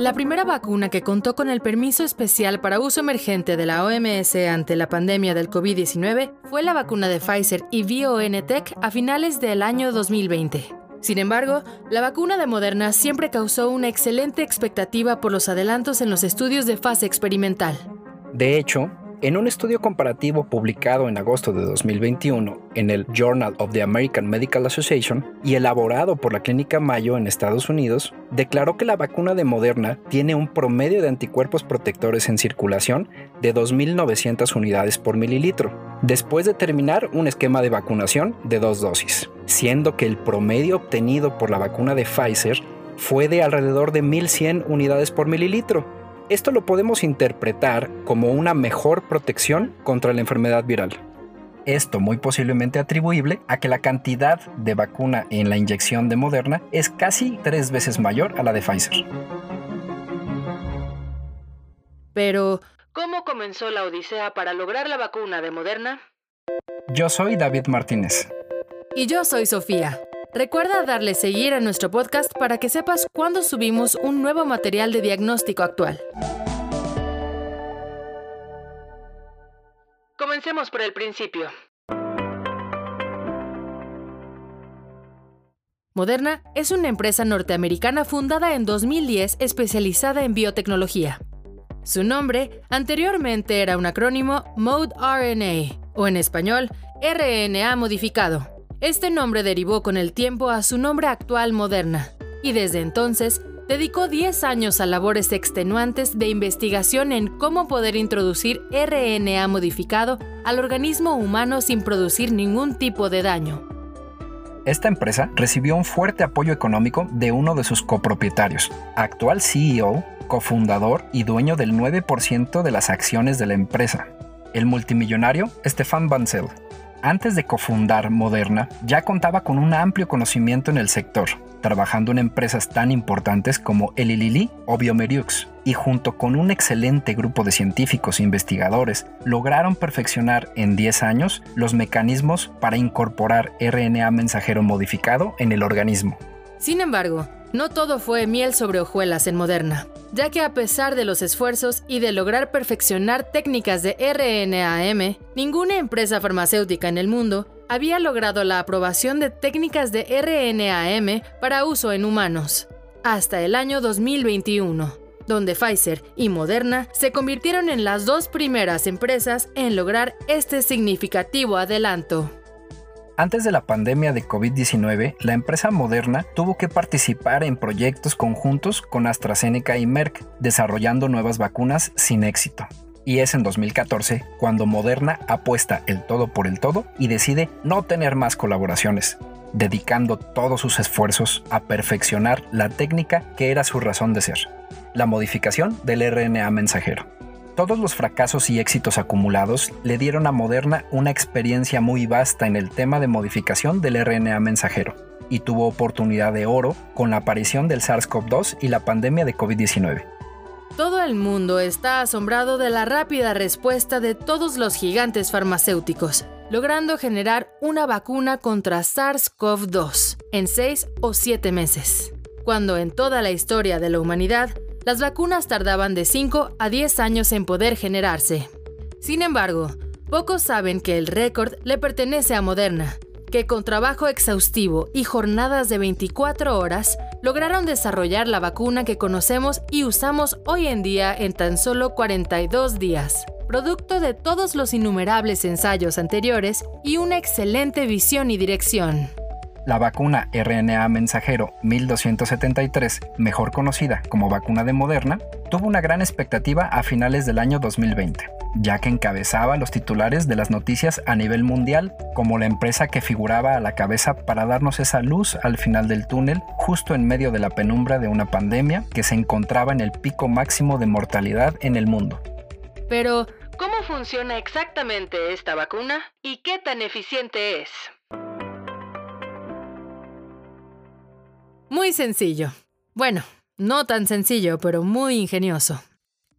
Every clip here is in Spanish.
La primera vacuna que contó con el permiso especial para uso emergente de la OMS ante la pandemia del COVID-19 fue la vacuna de Pfizer y BioNTech a finales del año 2020. Sin embargo, la vacuna de Moderna siempre causó una excelente expectativa por los adelantos en los estudios de fase experimental. De hecho, en un estudio comparativo publicado en agosto de 2021 en el Journal of the American Medical Association y elaborado por la Clínica Mayo en Estados Unidos, declaró que la vacuna de Moderna tiene un promedio de anticuerpos protectores en circulación de 2.900 unidades por mililitro, después de terminar un esquema de vacunación de dos dosis, siendo que el promedio obtenido por la vacuna de Pfizer fue de alrededor de 1.100 unidades por mililitro, esto lo podemos interpretar como una mejor protección contra la enfermedad viral. Esto muy posiblemente atribuible a que la cantidad de vacuna en la inyección de Moderna es casi tres veces mayor a la de Pfizer. Pero, ¿cómo comenzó la odisea para lograr la vacuna de Moderna? Yo soy David Martínez. Y yo soy Sofía. Recuerda darle seguir a nuestro podcast para que sepas cuándo subimos un nuevo material de diagnóstico actual. Comencemos por el principio. Moderna es una empresa norteamericana fundada en 2010 especializada en biotecnología. Su nombre anteriormente era un acrónimo Mode RNA, o en español, RNA modificado este nombre derivó con el tiempo a su nombre actual Moderna, y desde entonces dedicó 10 años a labores extenuantes de investigación en cómo poder introducir RNA modificado al organismo humano sin producir ningún tipo de daño. Esta empresa recibió un fuerte apoyo económico de uno de sus copropietarios, actual CEO, cofundador y dueño del 9% de las acciones de la empresa, el multimillonario Stefan Bancel. Antes de cofundar Moderna, ya contaba con un amplio conocimiento en el sector, trabajando en empresas tan importantes como Eli Lilly o Biomeriux, y junto con un excelente grupo de científicos e investigadores, lograron perfeccionar en 10 años los mecanismos para incorporar RNA mensajero modificado en el organismo. Sin embargo, no todo fue miel sobre hojuelas en Moderna, ya que a pesar de los esfuerzos y de lograr perfeccionar técnicas de RNAM, ninguna empresa farmacéutica en el mundo había logrado la aprobación de técnicas de RNAM para uso en humanos, hasta el año 2021, donde Pfizer y Moderna se convirtieron en las dos primeras empresas en lograr este significativo adelanto. Antes de la pandemia de COVID-19, la empresa Moderna tuvo que participar en proyectos conjuntos con AstraZeneca y Merck, desarrollando nuevas vacunas sin éxito. Y es en 2014 cuando Moderna apuesta el todo por el todo y decide no tener más colaboraciones, dedicando todos sus esfuerzos a perfeccionar la técnica que era su razón de ser, la modificación del RNA mensajero. Todos los fracasos y éxitos acumulados le dieron a Moderna una experiencia muy vasta en el tema de modificación del RNA mensajero y tuvo oportunidad de oro con la aparición del SARS-CoV-2 y la pandemia de COVID-19. Todo el mundo está asombrado de la rápida respuesta de todos los gigantes farmacéuticos, logrando generar una vacuna contra SARS-CoV-2 en seis o siete meses, cuando en toda la historia de la humanidad las vacunas tardaban de 5 a 10 años en poder generarse. Sin embargo, pocos saben que el récord le pertenece a Moderna, que con trabajo exhaustivo y jornadas de 24 horas lograron desarrollar la vacuna que conocemos y usamos hoy en día en tan solo 42 días, producto de todos los innumerables ensayos anteriores y una excelente visión y dirección. La vacuna RNA mensajero 1273, mejor conocida como vacuna de Moderna, tuvo una gran expectativa a finales del año 2020, ya que encabezaba los titulares de las noticias a nivel mundial como la empresa que figuraba a la cabeza para darnos esa luz al final del túnel, justo en medio de la penumbra de una pandemia que se encontraba en el pico máximo de mortalidad en el mundo. Pero, ¿cómo funciona exactamente esta vacuna y qué tan eficiente es? Muy sencillo. Bueno, no tan sencillo, pero muy ingenioso.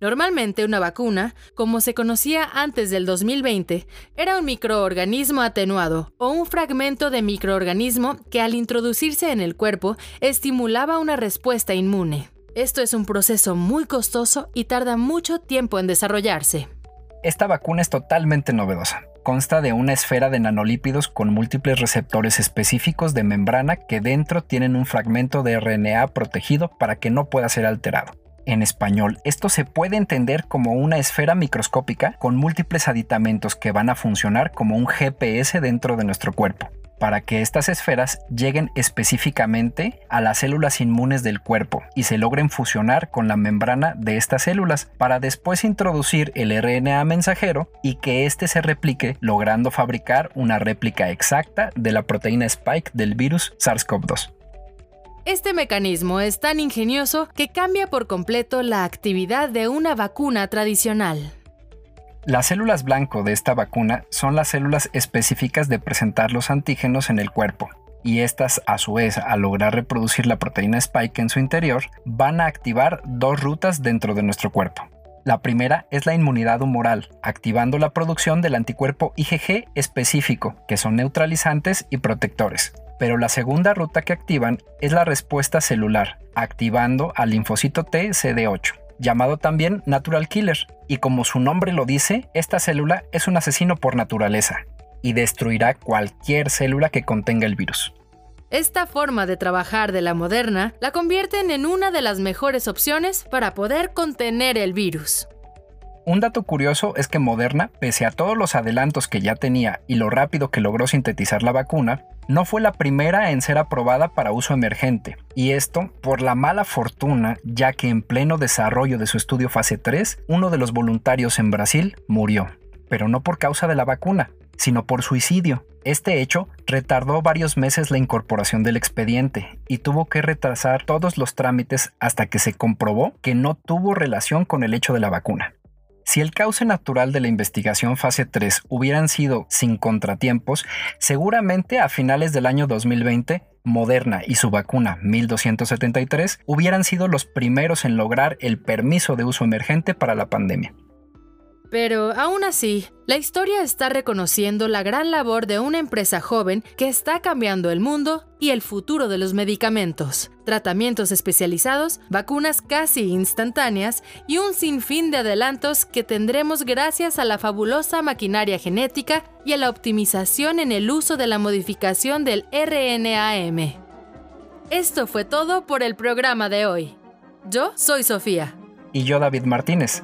Normalmente una vacuna, como se conocía antes del 2020, era un microorganismo atenuado o un fragmento de microorganismo que al introducirse en el cuerpo estimulaba una respuesta inmune. Esto es un proceso muy costoso y tarda mucho tiempo en desarrollarse. Esta vacuna es totalmente novedosa. Consta de una esfera de nanolípidos con múltiples receptores específicos de membrana que dentro tienen un fragmento de RNA protegido para que no pueda ser alterado. En español, esto se puede entender como una esfera microscópica con múltiples aditamentos que van a funcionar como un GPS dentro de nuestro cuerpo para que estas esferas lleguen específicamente a las células inmunes del cuerpo y se logren fusionar con la membrana de estas células para después introducir el RNA mensajero y que éste se replique logrando fabricar una réplica exacta de la proteína spike del virus SARS-CoV-2. Este mecanismo es tan ingenioso que cambia por completo la actividad de una vacuna tradicional. Las células blanco de esta vacuna son las células específicas de presentar los antígenos en el cuerpo, y estas a su vez al lograr reproducir la proteína spike en su interior van a activar dos rutas dentro de nuestro cuerpo. La primera es la inmunidad humoral, activando la producción del anticuerpo IgG específico, que son neutralizantes y protectores. Pero la segunda ruta que activan es la respuesta celular, activando al linfocito T CD8 llamado también Natural Killer, y como su nombre lo dice, esta célula es un asesino por naturaleza y destruirá cualquier célula que contenga el virus. Esta forma de trabajar de la Moderna la convierten en una de las mejores opciones para poder contener el virus. Un dato curioso es que Moderna, pese a todos los adelantos que ya tenía y lo rápido que logró sintetizar la vacuna, no fue la primera en ser aprobada para uso emergente, y esto por la mala fortuna, ya que en pleno desarrollo de su estudio fase 3, uno de los voluntarios en Brasil murió, pero no por causa de la vacuna, sino por suicidio. Este hecho retardó varios meses la incorporación del expediente y tuvo que retrasar todos los trámites hasta que se comprobó que no tuvo relación con el hecho de la vacuna. Si el cauce natural de la investigación fase 3 hubieran sido sin contratiempos, seguramente a finales del año 2020 Moderna y su vacuna 1273 hubieran sido los primeros en lograr el permiso de uso emergente para la pandemia. Pero aún así, la historia está reconociendo la gran labor de una empresa joven que está cambiando el mundo y el futuro de los medicamentos, tratamientos especializados, vacunas casi instantáneas y un sinfín de adelantos que tendremos gracias a la fabulosa maquinaria genética y a la optimización en el uso de la modificación del RNAM. Esto fue todo por el programa de hoy. Yo soy Sofía. Y yo David Martínez.